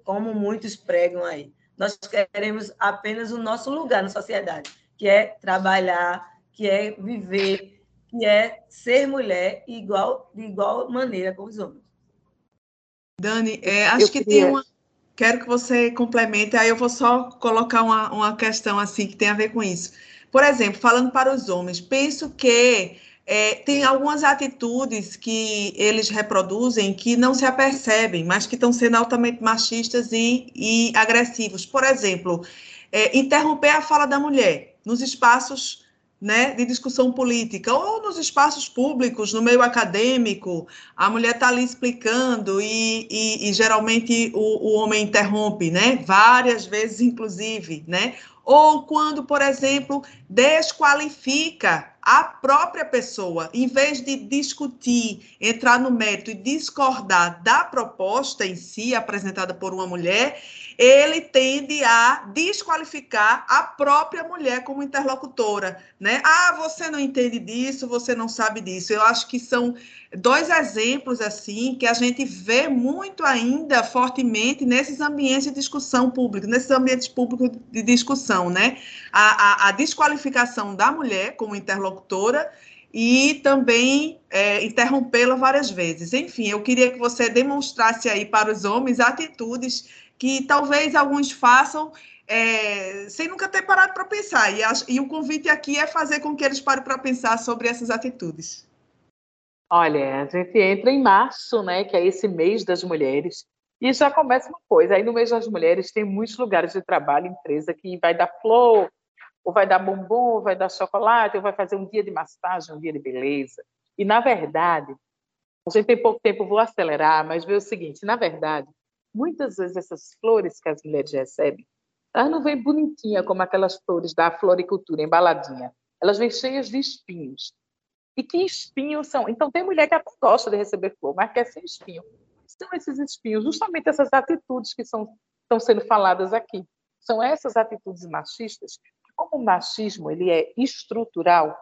como muitos pregam aí. Nós queremos apenas o nosso lugar na sociedade, que é trabalhar, que é viver, que é ser mulher igual, de igual maneira com os homens. Dani, é, acho eu que queria... tem uma. Quero que você complemente, aí eu vou só colocar uma, uma questão assim que tem a ver com isso. Por exemplo, falando para os homens, penso que é, tem algumas atitudes que eles reproduzem que não se apercebem, mas que estão sendo altamente machistas e, e agressivos. Por exemplo, é, interromper a fala da mulher nos espaços né, de discussão política, ou nos espaços públicos, no meio acadêmico, a mulher está ali explicando e, e, e geralmente o, o, homem interrompe, né, várias vezes, inclusive, né, ou quando, por exemplo, desqualifica a própria pessoa, em vez de discutir, entrar no mérito e discordar da proposta em si apresentada por uma mulher, ele tende a desqualificar a própria mulher como interlocutora, né? Ah, você não entende disso, você não sabe disso. Eu acho que são dois exemplos assim que a gente vê muito ainda fortemente nesses ambientes de discussão pública, nesses ambientes públicos de discussão, né? A, a, a desqualificação da mulher como interlocutora e também é, interrompê-la várias vezes. Enfim, eu queria que você demonstrasse aí para os homens atitudes que talvez alguns façam é, sem nunca ter parado para pensar. E, e o convite aqui é fazer com que eles parem para pensar sobre essas atitudes. Olha, a gente entra em março, né, que é esse mês das mulheres, e já começa uma coisa. Aí no mês das mulheres tem muitos lugares de trabalho, empresa que vai dar flor, ou vai dar bombom, ou vai dar chocolate, ou vai fazer um dia de massagem, um dia de beleza. E na verdade, a gente tem pouco tempo, vou acelerar, mas vê o seguinte, na verdade, muitas vezes essas flores que as mulheres recebem, elas não vêm bonitinha como aquelas flores da floricultura, embaladinha. Elas vêm cheias de espinhos. E que espinhos são? Então, tem mulher que até gosta de receber flor, mas quer sem espinho. São esses espinhos, justamente essas atitudes que são, estão sendo faladas aqui. São essas atitudes machistas que, como o machismo ele é estrutural,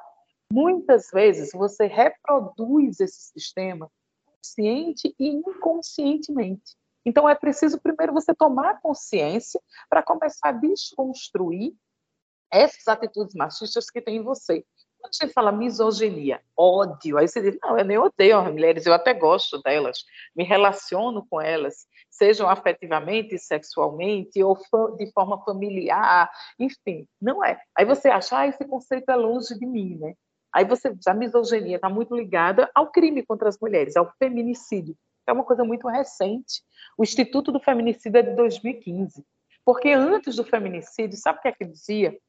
muitas vezes você reproduz esse sistema consciente e inconscientemente. Então, é preciso primeiro você tomar consciência para começar a desconstruir essas atitudes machistas que tem em você. Quando a gente fala misoginia, ódio, aí você diz, não, eu nem odeio as mulheres, eu até gosto delas, me relaciono com elas, sejam afetivamente, sexualmente, ou de forma familiar, enfim, não é. Aí você acha, ah, esse conceito é longe de mim, né? Aí você, a misoginia está muito ligada ao crime contra as mulheres, ao feminicídio é uma coisa muito recente. O Instituto do Feminicídio é de 2015. Porque antes do feminicídio, sabe o que é que dizia?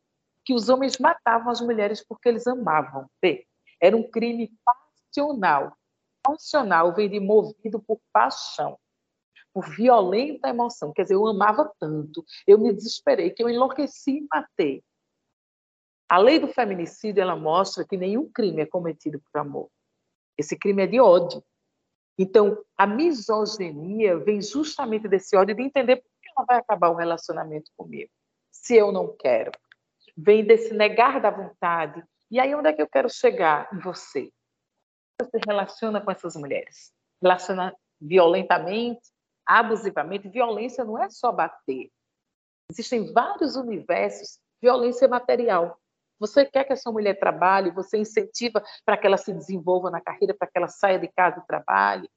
Que os homens matavam as mulheres porque eles amavam. Vê, era um crime passional. Passional vem de movido por paixão, por violenta emoção. Quer dizer, eu amava tanto, eu me desesperei, que eu enlouqueci e matei. A lei do feminicídio ela mostra que nenhum crime é cometido por amor. Esse crime é de ódio. Então, a misoginia vem justamente desse ódio de entender por que ela vai acabar o relacionamento comigo, se eu não quero. Vem desse negar da vontade. E aí, onde é que eu quero chegar em você? Você relaciona com essas mulheres? Relaciona violentamente, abusivamente. Violência não é só bater. Existem vários universos. Violência material. Você quer que essa mulher trabalhe, você incentiva para que ela se desenvolva na carreira, para que ela saia de casa e trabalhe.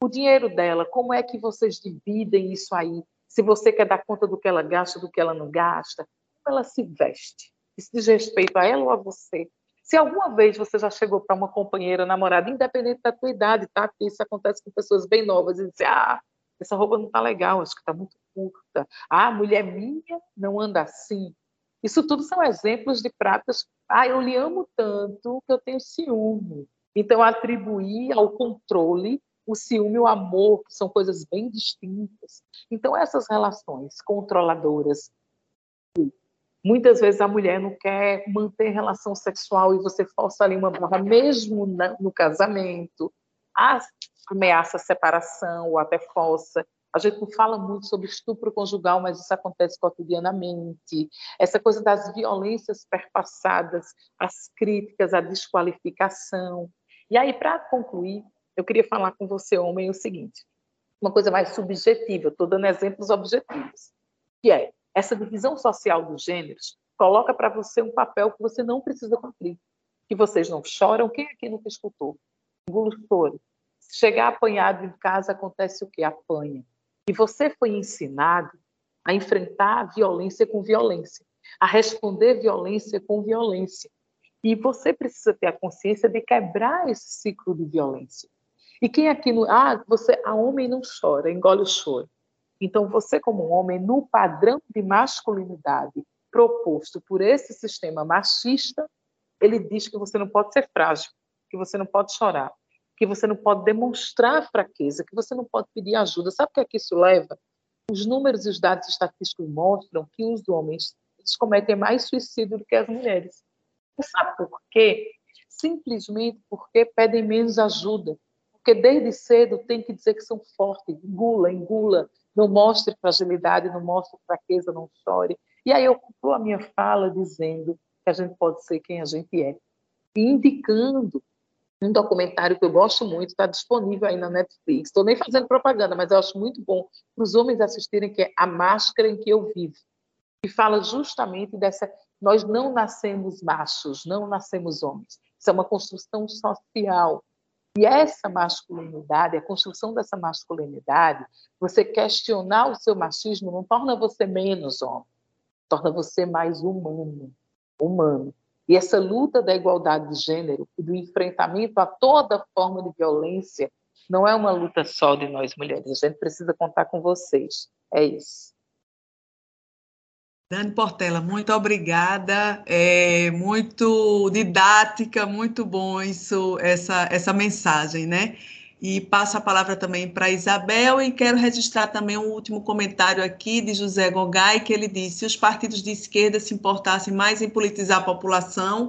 O dinheiro dela, como é que vocês dividem isso aí? Se você quer dar conta do que ela gasta, do que ela não gasta, como ela se veste? Isso diz respeito a ela ou a você? Se alguma vez você já chegou para uma companheira, namorada, independente da tua idade, tá? Porque isso acontece com pessoas bem novas e dizer, ah, essa roupa não está legal, acho que está muito curta. Ah, mulher minha não anda assim. Isso tudo são exemplos de práticas. Ah, eu lhe amo tanto que eu tenho ciúme. Então, atribuir ao controle o ciúme e o amor, que são coisas bem distintas. Então, essas relações controladoras, muitas vezes a mulher não quer manter relação sexual e você força ali uma barra, mesmo no casamento, ameaça separação ou até força. A gente não fala muito sobre estupro conjugal, mas isso acontece cotidianamente. Essa coisa das violências perpassadas, as críticas, a desqualificação. E aí, para concluir, eu queria falar com você, homem, o seguinte: uma coisa mais subjetiva, estou dando exemplos objetivos, que é essa divisão social dos gêneros coloca para você um papel que você não precisa cumprir. que vocês não choram. Quem aqui nunca escutou? Engulo choro. Chegar apanhado em casa, acontece o quê? Apanha. E você foi ensinado a enfrentar a violência com violência, a responder violência com violência. E você precisa ter a consciência de quebrar esse ciclo de violência. E quem aqui no. Ah, você. A homem não chora, engole o choro. Então, você, como homem, no padrão de masculinidade proposto por esse sistema machista, ele diz que você não pode ser frágil, que você não pode chorar, que você não pode demonstrar fraqueza, que você não pode pedir ajuda. Sabe o que é que isso leva? Os números e os dados estatísticos mostram que os homens cometem mais suicídio do que as mulheres. E sabe por quê? Simplesmente porque pedem menos ajuda. Porque desde cedo tem que dizer que são fortes, engula, engula, não mostre fragilidade, não mostre fraqueza, não chore. E aí eu concluo a minha fala dizendo que a gente pode ser quem a gente é. Indicando um documentário que eu gosto muito, está disponível aí na Netflix. Estou nem fazendo propaganda, mas eu acho muito bom para os homens assistirem, que é A Máscara em que eu vivo. E fala justamente dessa. Nós não nascemos machos, não nascemos homens. Isso é uma construção social. E essa masculinidade, a construção dessa masculinidade, você questionar o seu machismo não torna você menos homem, torna você mais humano, humano. E essa luta da igualdade de gênero e do enfrentamento a toda forma de violência não é uma luta só de nós mulheres. A gente precisa contar com vocês. É isso. Dani Portela, muito obrigada. É muito didática, muito bom isso, essa, essa mensagem, né? E passo a palavra também para Isabel e quero registrar também um último comentário aqui de José Gogai, que ele disse: se os partidos de esquerda se importassem mais em politizar a população,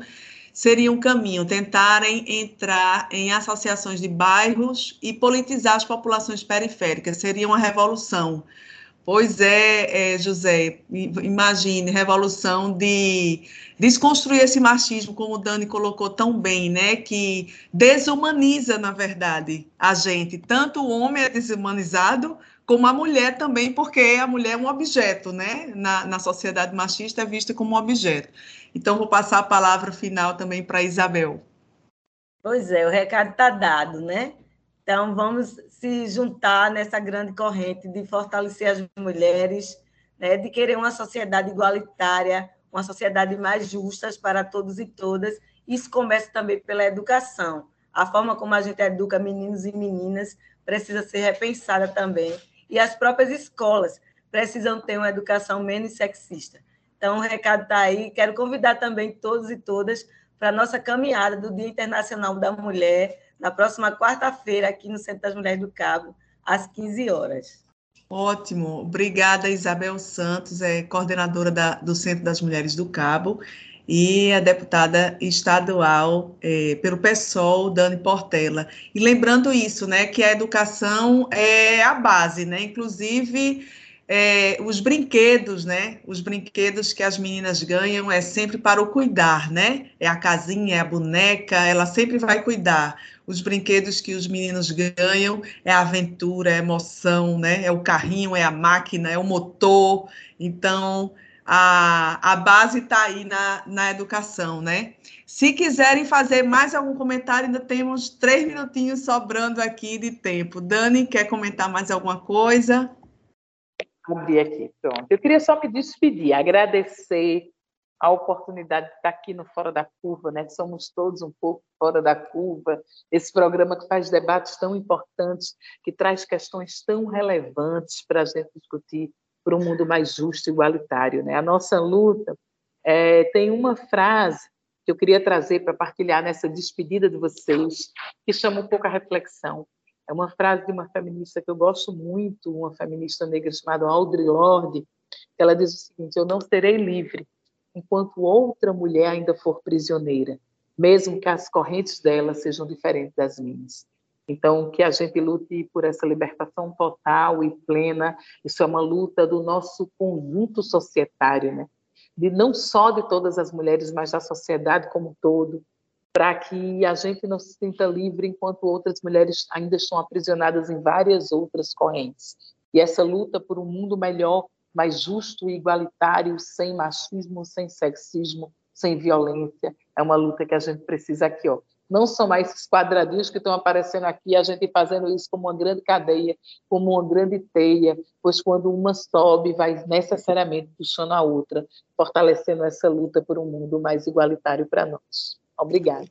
seria um caminho tentarem entrar em associações de bairros e politizar as populações periféricas, seria uma revolução. Pois é, é, José, imagine, revolução de desconstruir esse machismo, como o Dani colocou tão bem, né? Que desumaniza, na verdade, a gente. Tanto o homem é desumanizado, como a mulher também, porque a mulher é um objeto, né? Na, na sociedade machista é vista como um objeto. Então, vou passar a palavra final também para Isabel. Pois é, o recado está dado, né? Então, vamos se juntar nessa grande corrente de fortalecer as mulheres, né, de querer uma sociedade igualitária, uma sociedade mais justa para todos e todas. Isso começa também pela educação. A forma como a gente educa meninos e meninas precisa ser repensada também. E as próprias escolas precisam ter uma educação menos sexista. Então, o recado está aí. Quero convidar também todos e todas para a nossa caminhada do Dia Internacional da Mulher, na próxima quarta-feira, aqui no Centro das Mulheres do Cabo, às 15 horas. Ótimo, obrigada Isabel Santos, é coordenadora da, do Centro das Mulheres do Cabo, e a deputada estadual é, pelo PSOL, Dani Portela. E lembrando isso, né, que a educação é a base, né, inclusive é, os brinquedos, né? Os brinquedos que as meninas ganham é sempre para o cuidar, né? É a casinha, é a boneca, ela sempre vai cuidar. Os brinquedos que os meninos ganham é a aventura, é a emoção, né? É o carrinho, é a máquina, é o motor. Então, a, a base está aí na, na educação, né? Se quiserem fazer mais algum comentário, ainda temos três minutinhos sobrando aqui de tempo. Dani, quer comentar mais alguma coisa? Abrir aqui, pronto. Eu queria só me despedir, agradecer a oportunidade de estar aqui no Fora da Curva, né? Somos todos um pouco fora da curva. Esse programa que faz debates tão importantes, que traz questões tão relevantes para a gente discutir por um mundo mais justo e igualitário, né? A nossa luta é, tem uma frase que eu queria trazer para partilhar nessa despedida de vocês, que chama um pouco a reflexão. É uma frase de uma feminista que eu gosto muito, uma feminista negra chamada Audre Lorde, que ela diz o seguinte: Eu não serei livre enquanto outra mulher ainda for prisioneira, mesmo que as correntes dela sejam diferentes das minhas. Então, que a gente lute por essa libertação total e plena, isso é uma luta do nosso conjunto societário, né? De não só de todas as mulheres, mas da sociedade como um todo, para que a gente não se sinta livre enquanto outras mulheres ainda estão aprisionadas em várias outras correntes. E essa luta por um mundo melhor, mais justo e igualitário, sem machismo, sem sexismo, sem violência. É uma luta que a gente precisa aqui, ó. Não são mais esses quadradinhos que estão aparecendo aqui, a gente fazendo isso como uma grande cadeia, como uma grande teia, pois quando uma sobe, vai necessariamente puxando a outra, fortalecendo essa luta por um mundo mais igualitário para nós. Obrigada.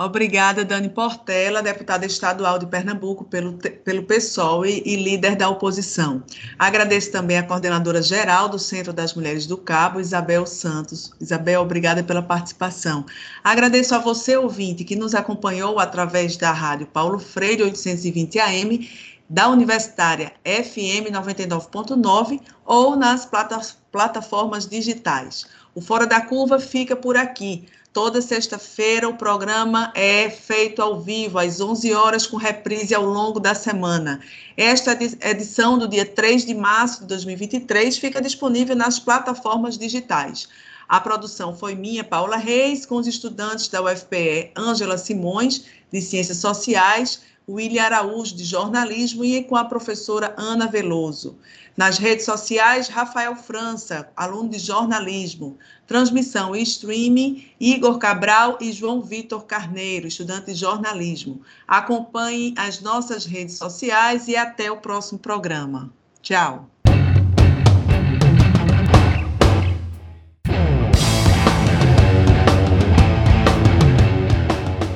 Obrigada, Dani Portela, deputada estadual de Pernambuco pelo, pelo PSOL e, e, líder da oposição. Agradeço também a coordenadora geral do Centro das Mulheres do Cabo, Isabel Santos. Isabel, obrigada pela participação. Agradeço a você, ouvinte, que nos acompanhou através da rádio Paulo Freire 820 AM, da Universitária FM 99.9 ou nas plata plataformas digitais. O Fora da Curva fica por aqui. Toda sexta-feira o programa é feito ao vivo, às 11 horas, com reprise ao longo da semana. Esta edição do dia 3 de março de 2023 fica disponível nas plataformas digitais. A produção foi minha, Paula Reis, com os estudantes da UFPE, Ângela Simões, de Ciências Sociais, William Araújo, de Jornalismo, e com a professora Ana Veloso. Nas redes sociais, Rafael França, aluno de jornalismo. Transmissão e streaming, Igor Cabral e João Vitor Carneiro, estudante de jornalismo. Acompanhe as nossas redes sociais e até o próximo programa. Tchau.